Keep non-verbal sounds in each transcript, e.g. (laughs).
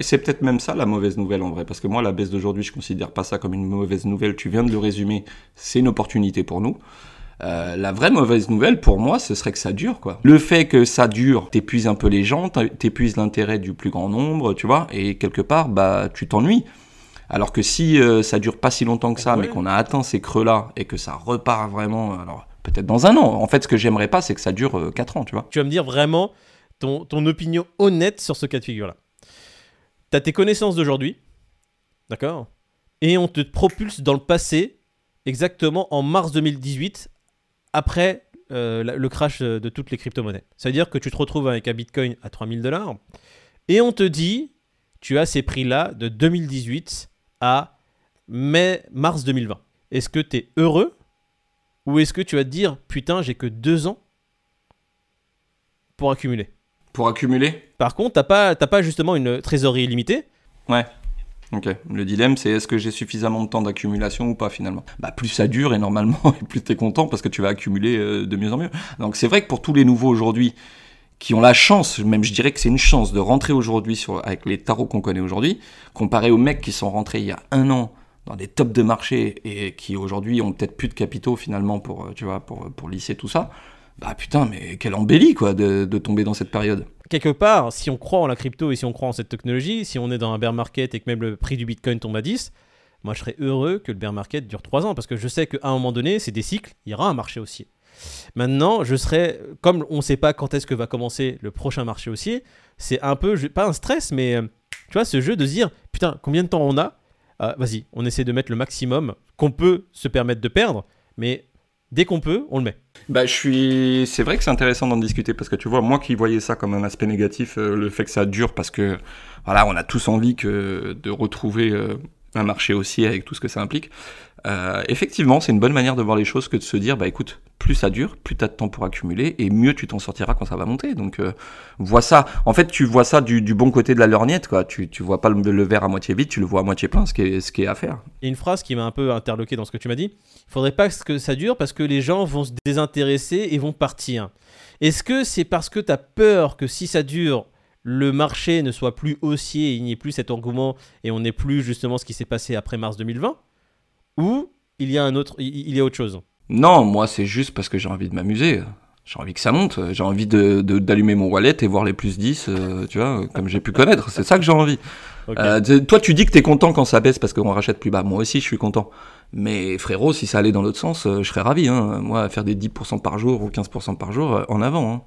C'est peut-être même ça la mauvaise nouvelle en vrai, parce que moi la baisse d'aujourd'hui, je considère pas ça comme une mauvaise nouvelle. Tu viens de le résumer, c'est une opportunité pour nous. Euh, la vraie mauvaise nouvelle pour moi, ce serait que ça dure, quoi. Le fait que ça dure, t'épuises un peu les gens, t'épuises l'intérêt du plus grand nombre, tu vois, et quelque part, bah, tu t'ennuies. Alors que si euh, ça dure pas si longtemps que ça, mais qu'on a atteint ces creux-là et que ça repart vraiment, alors peut-être dans un an. En fait, ce que j'aimerais pas, c'est que ça dure 4 euh, ans, tu vois. Tu vas me dire vraiment ton, ton opinion honnête sur ce cas de figure-là. T'as tes connaissances d'aujourd'hui, d'accord Et on te propulse dans le passé, exactement en mars 2018, après euh, le crash de toutes les crypto-monnaies. Ça veut dire que tu te retrouves avec un Bitcoin à 3000 dollars et on te dit, tu as ces prix-là de 2018 à mai, mars 2020. Est-ce que tu es heureux ou est-ce que tu vas te dire, putain, j'ai que deux ans pour accumuler? Pour accumuler Par contre, t'as pas, pas justement une trésorerie illimitée. Ouais. Ok. Le dilemme, c'est est-ce que j'ai suffisamment de temps d'accumulation ou pas finalement? Bah plus ça dure et normalement, (laughs) plus t'es content parce que tu vas accumuler euh, de mieux en mieux. Donc c'est vrai que pour tous les nouveaux aujourd'hui qui ont la chance, même je dirais que c'est une chance de rentrer aujourd'hui sur avec les tarots qu'on connaît aujourd'hui, comparé aux mecs qui sont rentrés il y a un an dans des tops de marché et qui aujourd'hui ont peut-être plus de capitaux finalement pour euh, tu vois pour pour lisser tout ça. Bah putain, mais quelle embellie quoi de, tomber dans cette période quelque part, si on croit en la crypto et si on croit en cette technologie, si on est dans un bear market et que même le prix du Bitcoin tombe à 10, moi je serais heureux que le bear market dure 3 ans parce que je sais qu'à un moment donné, c'est des cycles, il y aura un marché haussier. Maintenant, je serais, comme on ne sait pas quand est-ce que va commencer le prochain marché haussier, c'est un peu, pas un stress, mais euh, tu vois, ce jeu de se dire, putain, combien de temps on a? Ah, Vas-y, on essaie de mettre le maximum qu'on peut se permettre de perdre, mais dès qu'on peut, on le met. Bah, je suis. C'est vrai que c'est intéressant d'en discuter parce que tu vois, moi qui voyais ça comme un aspect négatif, euh, le fait que ça dure parce que voilà, on a tous envie que de retrouver euh, un marché aussi avec tout ce que ça implique. Euh, effectivement, c'est une bonne manière de voir les choses que de se dire, bah écoute, plus ça dure, plus tu as de temps pour accumuler, et mieux tu t'en sortiras quand ça va monter. Donc, euh, vois ça. En fait, tu vois ça du, bon côté de la lorgnette, quoi. Tu, tu vois pas le, verre à moitié vide, tu le vois à moitié plein, ce qui est, ce qui est à faire. Une phrase qui m'a un peu interloqué dans ce que tu m'as dit. Il faudrait pas que ça dure parce que les gens vont se désintéresser et vont partir. Est-ce que c'est parce que tu as peur que si ça dure, le marché ne soit plus haussier, il n'y ait plus cet engouement et on n'ait plus justement ce qui s'est passé après mars 2020 ou il y a un autre, il y a autre chose? Non, moi c'est juste parce que j'ai envie de m'amuser. J'ai envie que ça monte. J'ai envie de, d'allumer mon wallet et voir les plus 10, euh, tu vois, comme j'ai pu connaître. C'est ça que j'ai envie. Euh, toi, tu dis que t'es content quand ça baisse parce qu'on rachète plus bas. Moi aussi, je suis content. Mais frérot, si ça allait dans l'autre sens, euh, je serais ravi. Hein. Moi, faire des 10% par jour ou 15% par jour, en avant. Hein.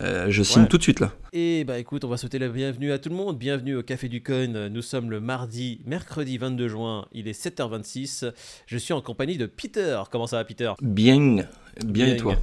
Euh, je signe tout de suite là. Et bah écoute, on va souhaiter la bienvenue à tout le monde. Bienvenue au Café du Coin. Nous sommes le mardi, mercredi 22 juin. Il est 7h26. Je suis en compagnie de Peter. Comment ça va, Peter? Bien, bien, et toi?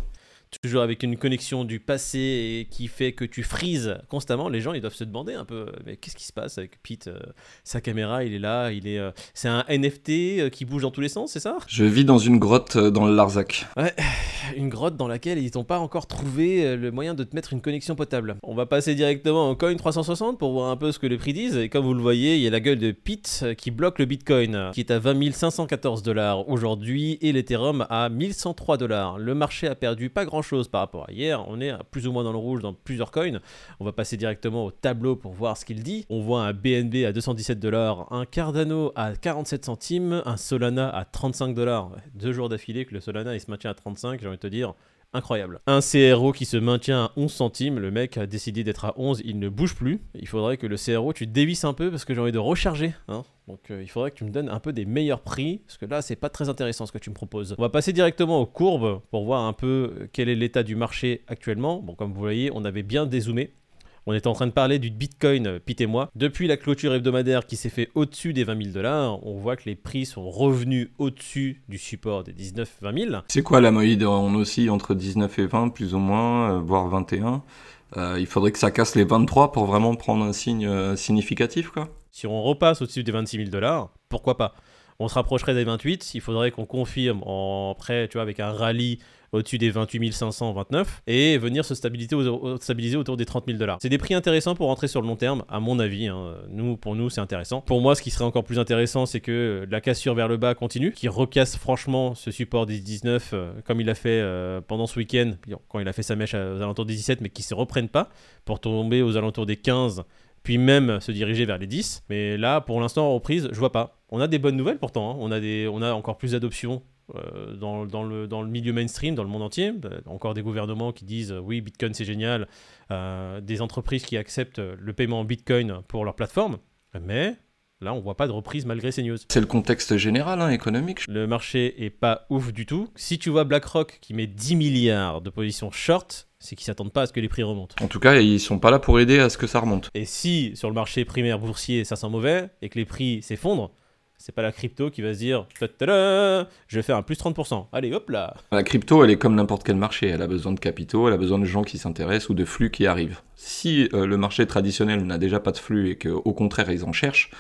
Toujours avec une connexion du passé et qui fait que tu frises constamment, les gens ils doivent se demander un peu mais qu'est-ce qui se passe avec Pete euh, Sa caméra, il est là, il est euh, c'est un NFT euh, qui bouge dans tous les sens, c'est ça? Je vis dans une grotte dans le Larzac. Ouais, (sighs) une grotte dans laquelle ils n'ont pas encore trouvé le moyen de te mettre une connexion potable. On va passer directement au Coin 360 pour voir un peu ce que les prix disent et comme vous le voyez, il y a la gueule de Pete qui bloque le Bitcoin qui est à 20 514 dollars aujourd'hui et l'Ethereum à 1103 dollars. Le marché a perdu pas grand chose par rapport à hier. On est plus ou moins dans le rouge dans plusieurs coins. On va passer directement au tableau pour voir ce qu'il dit. On voit un BNB à 217 dollars, un Cardano à 47 centimes, un Solana à 35 dollars. Deux jours d'affilée que le Solana il se maintient à 35, j'ai envie de te dire incroyable. Un CRO qui se maintient à 11 centimes, le mec a décidé d'être à 11, il ne bouge plus. Il faudrait que le CRO, tu dévisses un peu parce que j'ai envie de recharger. Hein. Donc euh, il faudrait que tu me donnes un peu des meilleurs prix, parce que là c'est pas très intéressant ce que tu me proposes. On va passer directement aux courbes pour voir un peu quel est l'état du marché actuellement. Bon comme vous voyez, on avait bien dézoomé. On est en train de parler du Bitcoin, Pete et moi. Depuis la clôture hebdomadaire qui s'est fait au-dessus des 20 000 dollars, on voit que les prix sont revenus au-dessus du support des 19-20 000. C'est quoi la moyenne On oscille entre 19 et 20, plus ou moins, euh, voire 21. Euh, il faudrait que ça casse les 23 pour vraiment prendre un signe euh, significatif, quoi. Si on repasse au-dessus des 26 000 dollars, pourquoi pas? On se rapprocherait des 28, il faudrait qu'on confirme en prêt, tu vois, avec un rallye au-dessus des 28 529 et venir se stabiliser, autour des 30 000 dollars. C'est des prix intéressants pour rentrer sur le long terme, à mon avis. Hein. Nous, pour nous, c'est intéressant. Pour moi, ce qui serait encore plus intéressant, c'est que la cassure vers le bas continue, qui recasse franchement ce support des 19 euh, comme il a fait euh, pendant ce week-end, quand il a fait sa mèche aux alentours des 17, mais qui se reprennent pas pour tomber aux alentours des 15 puis même se diriger vers les 10. Mais là, pour l'instant, en reprise, je vois pas. On a des bonnes nouvelles pourtant, hein. on, a des, on a encore plus d'adoption euh, dans, dans, le, dans, le, milieu mainstream, dans le monde entier. Euh, encore des gouvernements qui disent euh, oui, Bitcoin c'est génial, des entreprises qui acceptent le paiement en Bitcoin pour leur plateforme. Mais Là, on voit pas de reprise malgré ces news. C'est le contexte général hein, économique. Le marché est pas ouf du tout. Si tu vois BlackRock qui met 10 milliards de positions short, c'est qu'ils s'attendent pas à ce que les prix remontent. En tout cas, ils sont pas là pour aider à ce que ça remonte. Et si sur le marché primaire boursier ça sent mauvais et que les prix s'effondrent, c'est pas la crypto qui va se dire je vais faire un plus 30%. Allez, hop là La crypto, elle est comme n'importe quel marché. Elle a besoin de capitaux, elle a besoin de gens qui s'intéressent ou de flux qui arrivent. Si euh, le marché traditionnel n'a déjà pas de flux et qu'au contraire ils en cherchent,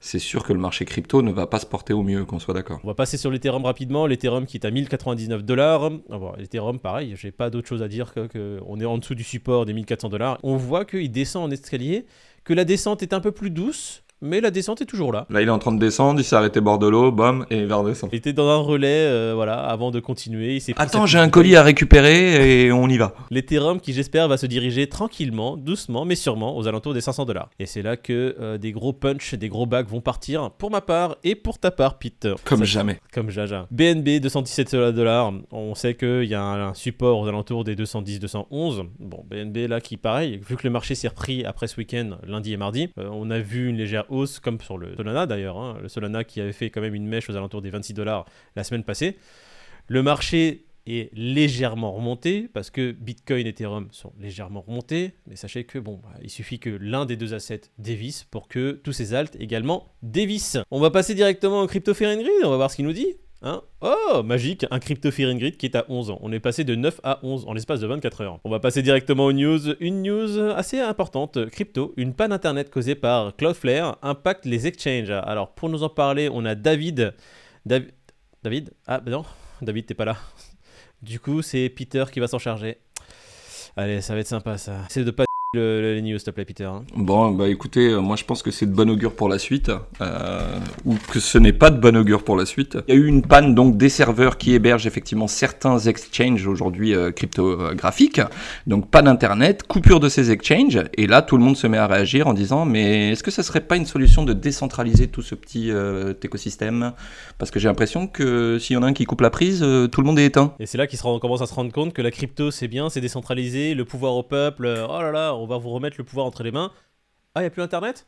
c'est sûr que le marché crypto ne va pas se porter au mieux, qu'on soit d'accord. On va passer sur l'Ethereum rapidement. L'Ethereum qui est à 1099 dollars. L'Ethereum, pareil, j'ai pas d'autre chose à dire que, que, on est en dessous du support des 1400 dollars. On voit qu'il descend en escalier, que la descente est un peu plus douce, mais la descente est toujours là. Là, il est en train de descendre, il s'est arrêté bord de l'eau, bam, et il va redescendre. Il était dans un relais, euh, voilà, avant de continuer. Attends, j'ai un colis à récupérer et on y va. L'Ethereum qui, j'espère, va se diriger tranquillement, doucement, mais sûrement, aux alentours des 500 dollars. Et c'est là que euh, des gros punch, des gros bags vont partir, pour ma part et pour ta part, Pete. Comme jamais. Comme Jaja. BNB, 217 dollars. On sait qu'il y a un, support aux alentours des 210-211. Bon, BNB, là, qui, pareil, vu que le marché s'est repris après ce week-end, lundi et mardi, euh, on a vu une légère comme sur le Solana d'ailleurs, hein. le Solana qui avait fait quand même une mèche aux alentours des 26 dollars la semaine passée. Le marché est légèrement remonté parce que Bitcoin et Ethereum sont légèrement remontés, mais sachez que bon, bah, il suffit que l'un des deux assets dévisse pour que tous ces alts également dévissent. On va passer directement au Crypto Grid, on va voir ce qu'il nous dit. Hein oh, magique, un crypto grid qui est à 11 ans. On est passé de 9 à 11 en l'espace de 24 heures. On va passer directement aux news. Une news assez importante. Crypto, une panne internet causée par Cloudflare impacte les exchanges. Alors, pour nous en parler, on a David. David? Ah, ben non, David, t'es pas là. Du coup, c'est Peter qui va s'en charger. Allez, ça va être sympa ça. Les news, s'il te plaît, Peter. Hein. Bon, bah écoutez, euh, moi je pense que c'est de bon augure pour la suite, euh, ou que ce n'est pas de bon augure pour la suite. Il y a eu une panne donc des serveurs qui hébergent effectivement certains exchanges aujourd'hui euh, cryptographiques, donc pas d'internet, coupure de ces exchanges, et là tout le monde se met à réagir en disant mais est-ce que ça serait pas une solution de décentraliser tout ce petit écosystème? Parce que j'ai l'impression que s'il y en a un qui coupe la prise, tout le monde est éteint. Et c'est là qu'on commence à se rendre compte que la crypto c'est bien, c'est décentralisé, le pouvoir au peuple, oh là là, on va vous remettre le pouvoir entre les mains. Ah, il a plus internet?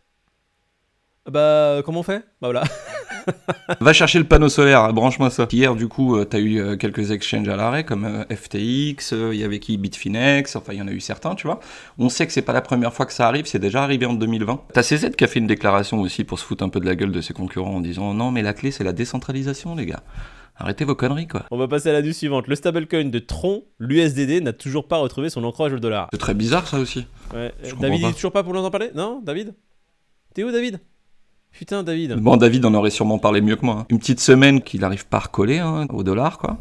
Bah, comment on fait? Bah voilà. (laughs) Va chercher le panneau solaire, branche-moi ça. Hier, du coup, euh, tu as eu euh, quelques exchanges à l'arrêt, comme euh, FTX, il y avait qui? Bitfinex, enfin, il y en a eu certains, tu vois. On sait que c'est pas la première fois que ça arrive, c'est déjà arrivé en 2020. T'as CZ qui a fait une déclaration aussi pour se foutre un peu de la gueule de ses concurrents en disant non, mais la clé, c'est la décentralisation, les gars. Arrêtez vos conneries, quoi. On va passer à la news suivante. Le stablecoin de Tron, l'USDD, n'a toujours pas retrouvé son ancrage au dollar. C'est très bizarre, ça aussi. David, il est toujours pas pour nous en parler? Non, David? T'es où, David? Putain, David. Bon, David en aurait sûrement parlé mieux que moi. Hein. Une petite semaine qu'il n'arrive pas à recoller hein, au dollar, quoi.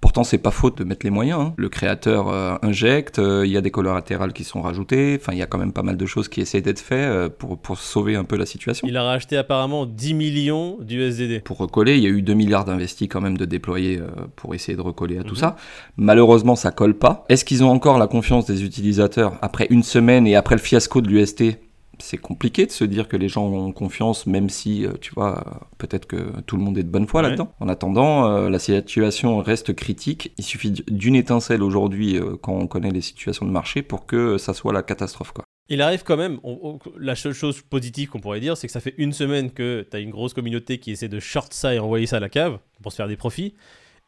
Pourtant, c'est pas faute de mettre les moyens. Hein. Le créateur euh, injecte, euh, il y a des collatérales qui sont rajoutés. Enfin, il y a quand même pas mal de choses qui essaient d'être faites euh, pour, pour sauver un peu la situation. Il a racheté apparemment 10 millions d'USDD. Pour recoller, il y a eu 2 milliards d'investis quand même de déployer pour essayer de recoller à tout mhm. ça. Malheureusement, ça colle pas. Est-ce qu'ils ont encore la confiance des utilisateurs après une semaine et après le fiasco de l'UST c'est compliqué de se dire que les gens ont confiance, même si, euh, tu vois, peut-être que tout le monde est de bonne foi là-dedans. En attendant, euh, la situation reste critique. Il suffit d'une étincelle aujourd'hui, euh, quand on connaît les situations de marché, pour que ça soit la catastrophe. Quoi. Il arrive quand même, la seule chose positive qu'on pourrait dire, c'est que ça fait une semaine que tu as une grosse communauté qui essaie de short ça et envoyer ça à la cave pour se faire des profits.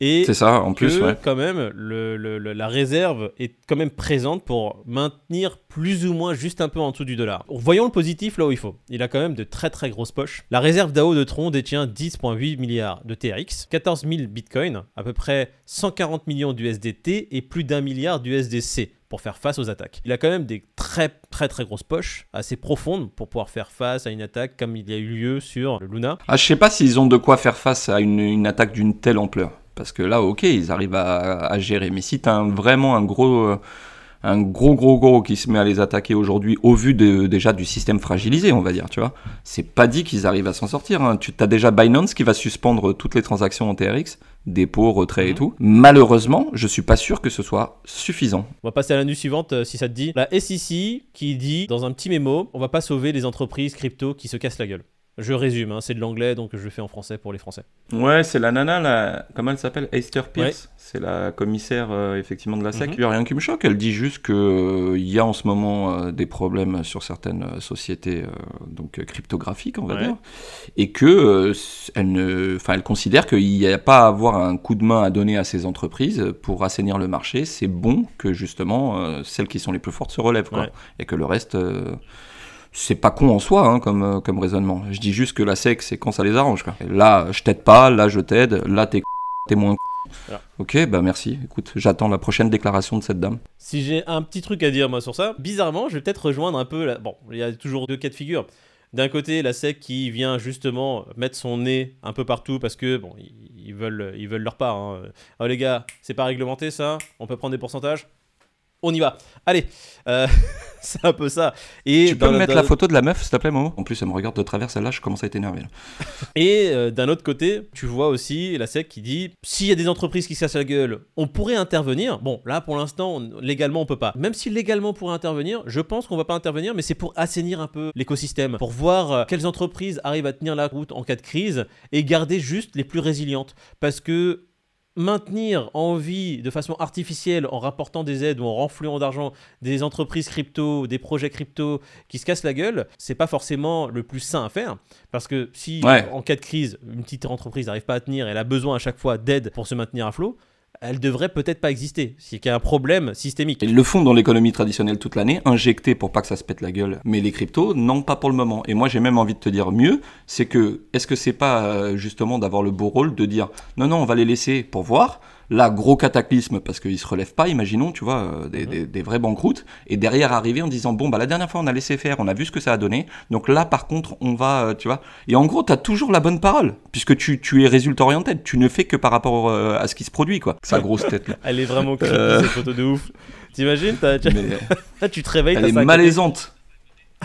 Et c'est ça, en plus, quand même, le, la réserve est quand même présente pour maintenir plus ou moins juste un peu en dessous du dollar. Voyons le positif là où il faut. Il a quand même de très très grosses poches. La réserve DAO de Tron détient 10,8 milliards de TRX, 14 000 bitcoins, à peu près 140 millions d'USDT et plus d'un milliard d'USDC pour faire face aux attaques. Il a quand même des très très très grosses poches, assez profondes, pour pouvoir faire face à une attaque comme il y a eu lieu sur le Luna. Ah, je sais pas s'ils ont de quoi faire face à une attaque d'une telle ampleur. Parce que là, ok, ils arrivent à, gérer. Mais si tu as vraiment un gros, un gros gros gros qui se met à les attaquer aujourd'hui au vu de, déjà du système fragilisé, on va dire, tu vois. C'est pas dit qu'ils arrivent à s'en sortir. Hein. Tu as déjà Binance qui va suspendre toutes les transactions en TRX, dépôt, retrait et Mhm. tout. Malheureusement, je suis pas sûr que ce soit suffisant. On va passer à la news suivante euh, si ça te dit. La SEC qui dit dans un petit mémo on va pas sauver les entreprises crypto qui se cassent la gueule. Je résume, hein, c'est de l'anglais donc je le fais en français pour les Français. Ouais, c'est la nana, comment elle s'appelle? Esther Pierce. C'est la commissaire euh, effectivement de la SEC. Mhm. Il n'y a rien qui me choque. Elle dit juste qu'il y a en ce moment euh, des problèmes sur certaines euh, sociétés euh, donc euh, cryptographiques, on va Ouais. dire, et que euh, elle ne, enfin, elle considère qu'il n'y a pas à avoir un coup de main à donner à ces entreprises pour assainir le marché. C'est bon que justement euh, celles qui sont les plus fortes se relèvent, quoi, Ouais. et que le reste. C'est pas con en soi hein, comme, euh, comme raisonnement. Je dis juste que la SEC, c'est quand ça les arrange. Quoi. Là, je t'aide pas, là, je t'aide, là, t'es (laughs) t'es moins Voilà. (laughs) Ok, bah merci. Écoute, j'attends la prochaine déclaration de cette dame. Si j'ai un petit truc à dire moi sur ça, bizarrement, je vais peut-être rejoindre un peu. La... Bon, il y a toujours deux cas de figure. D'un côté, la SEC qui vient justement mettre son nez un peu partout parce que bon, ils ils veulent, ils veulent leur part. hein. Oh les gars, c'est pas réglementé ça. On peut prendre des pourcentages. On y va. Allez, Euh, (laughs) c'est un peu ça. Et tu peux me mettre la photo de la meuf, s'il te plaît, Momo? En plus, elle me regarde de travers celle-là, je commence à être énervé. là. (laughs) Et euh, d'un autre côté, tu vois aussi la SEC qui dit s'il y a des entreprises qui se cassent la gueule, on pourrait intervenir. Bon, là pour l'instant, on- légalement on peut pas. Même si légalement on pourrait intervenir, je pense qu'on va pas intervenir, mais c'est pour assainir un peu l'écosystème, pour voir euh, quelles entreprises arrivent à tenir la route en cas de crise et garder juste les plus résilientes. Parce que maintenir en vie de façon artificielle en rapportant des aides ou en renflouant d'argent des entreprises crypto, des projets crypto qui se cassent la gueule, c'est pas forcément le plus sain à faire parce que si Ouais. en cas de crise, une petite entreprise n'arrive pas à tenir, elle a besoin à chaque fois d'aide pour se maintenir à flot, elle devrait peut-être pas exister. C'est qu'il y a un problème systémique. Ils le font dans l'économie traditionnelle toute l'année, injectés pour pas que ça se pète la gueule. Mais les cryptos, non, pas pour le moment. Et moi, j'ai même envie de te dire mieux, c'est que, est-ce que c'est pas euh, justement d'avoir le beau rôle de dire, non, non, on va les laisser pour voir. Là, gros cataclysme parce qu'ils se relèvent pas, imaginons, tu vois, euh, des, des, des vraies banqueroutes. Et derrière arriver en disant, bon, bah la dernière fois, on a laissé faire, on a vu ce que ça a donné. Donc là, par contre, on va, euh, tu vois. Et en gros, t'as toujours la bonne parole, puisque tu, tu es résultat orienté. Tu ne fais que par rapport euh, à ce qui se produit, quoi. Sa grosse tête, là. (laughs) Elle est vraiment creepy, Euh. cette photo de ouf. T'imagines t'as- tu- Mais- (laughs) Là, tu te réveilles, Elle t'as est malaisante.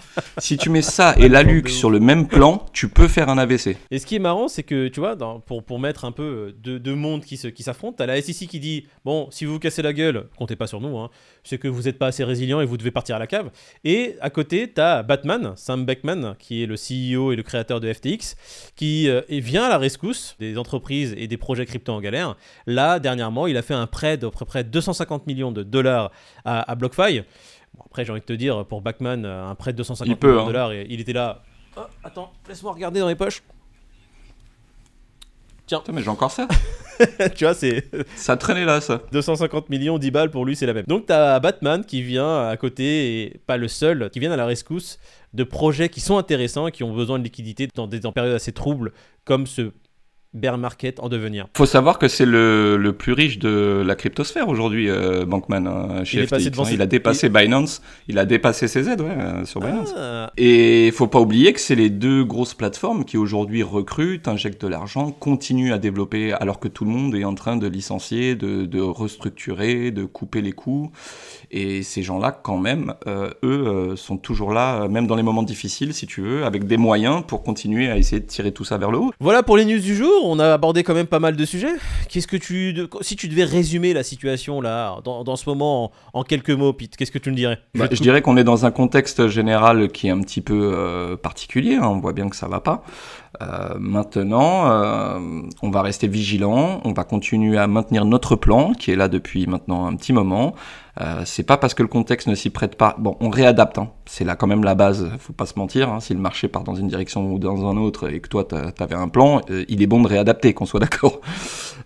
(laughs) si tu mets ça et la Luc sur le même plan, tu peux faire un AVC. Et ce qui est marrant, c'est que, tu vois, dans- pour, pour mettre un peu deux, deux mondes qui se- qui s'affrontent, t'as la SEC qui dit Bon, si vous vous cassez la gueule, comptez pas sur nous, hein, c'est que vous n'êtes pas assez résilient et vous devez partir à la cave. Et à côté, t'as Batman, Sam Beckman, qui est le CEO et le créateur de FTX, qui euh, vient à la rescousse des entreprises et des projets crypto en galère. Là, dernièrement, il a fait un prêt d'à peu près 250 millions de dollars à, à BlockFi. Bon, après, j'ai envie de te dire, pour Backman, un prêt de 250 Il peut, millions de hein. dollars, et il était là. Oh, attends, laisse-moi regarder dans mes poches. Putain, mais j'ai encore ça. (laughs) tu vois, c'est (laughs) Ça traînait là, ça. 250 millions, 10 balles pour lui, c'est la même. Donc t'as Batman qui vient à côté, et pas le seul, qui vient à la rescousse de projets qui sont intéressants et qui ont besoin de liquidité dans des en périodes assez troubles, comme ce bear market en devenir. Faut savoir que c'est le, le plus riche de la cryptosphère aujourd'hui, euh, Bankman, hein, chez Il est FTX, passé devant hein. ses- il a dépassé Binance, il a dépassé aides ouais, euh, sur Binance. Ah, Et faut pas oublier que c'est les deux grosses plateformes qui aujourd'hui recrutent, injectent de l'argent, continuent à développer alors que tout le monde est en train de licencier, de, de restructurer, de couper les coûts. Et ces gens-là, quand même, euh, eux, euh, sont toujours là, euh, même dans les moments difficiles, si tu veux, avec des moyens pour continuer à essayer de tirer tout ça vers le haut. Voilà pour les news du jour, on a abordé quand même pas mal de sujets. Qu'est-ce que tu... de- Si tu devais résumer la situation là, dans, dans ce moment, en, en quelques mots, Pete, qu'est-ce que tu me dirais? Bah, je dirais qu'on est dans un contexte général qui est un petit peu euh, particulier. hein, on voit bien que ça va pas. Euh, maintenant, euh, on va rester vigilant. On va continuer à maintenir notre plan qui est là depuis maintenant un petit moment. Euh, c'est pas parce que le contexte ne s'y prête pas. Bon, on réadapte. Hein. C'est là quand même la base. Faut pas se mentir. Hein. Si le marché part dans une direction ou dans un autre et que toi t'a- t'avais un plan, euh, il est bon de réadapter, qu'on soit d'accord. (laughs)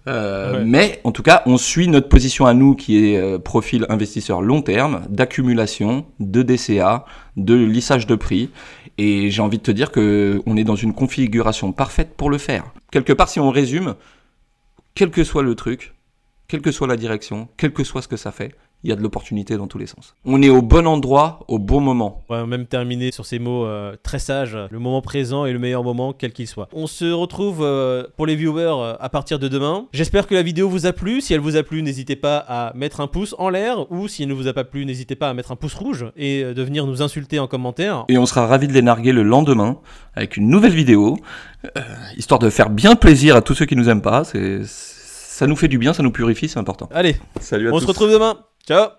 Euh, Ouais. Mais en tout cas, on suit notre position à nous qui est profil investisseur long terme, d'accumulation, de DCA, de lissage de prix. Et j'ai envie de te dire que on est dans une configuration parfaite pour le faire. Quelque part, si on résume, quel que soit le truc, quelle que soit la direction, quel que soit ce que ça fait, il y a de l'opportunité dans tous les sens. On est au bon endroit, au bon moment. On va même terminer sur ces mots euh, très sages. Le moment présent est le meilleur moment, quel qu'il soit. On se retrouve euh, pour les viewers euh, à partir de demain. J'espère que la vidéo vous a plu. Si elle vous a plu, n'hésitez pas à mettre un pouce en l'air. Ou si elle ne vous a pas plu, n'hésitez pas à mettre un pouce rouge et de venir nous insulter en commentaire. Et on sera ravis de les narguer le lendemain avec une nouvelle vidéo, histoire de faire bien plaisir à tous ceux qui nous aiment pas. C'est ça nous fait du bien, ça nous purifie, c'est important. Allez, Salut à on tous. se retrouve demain. Ciao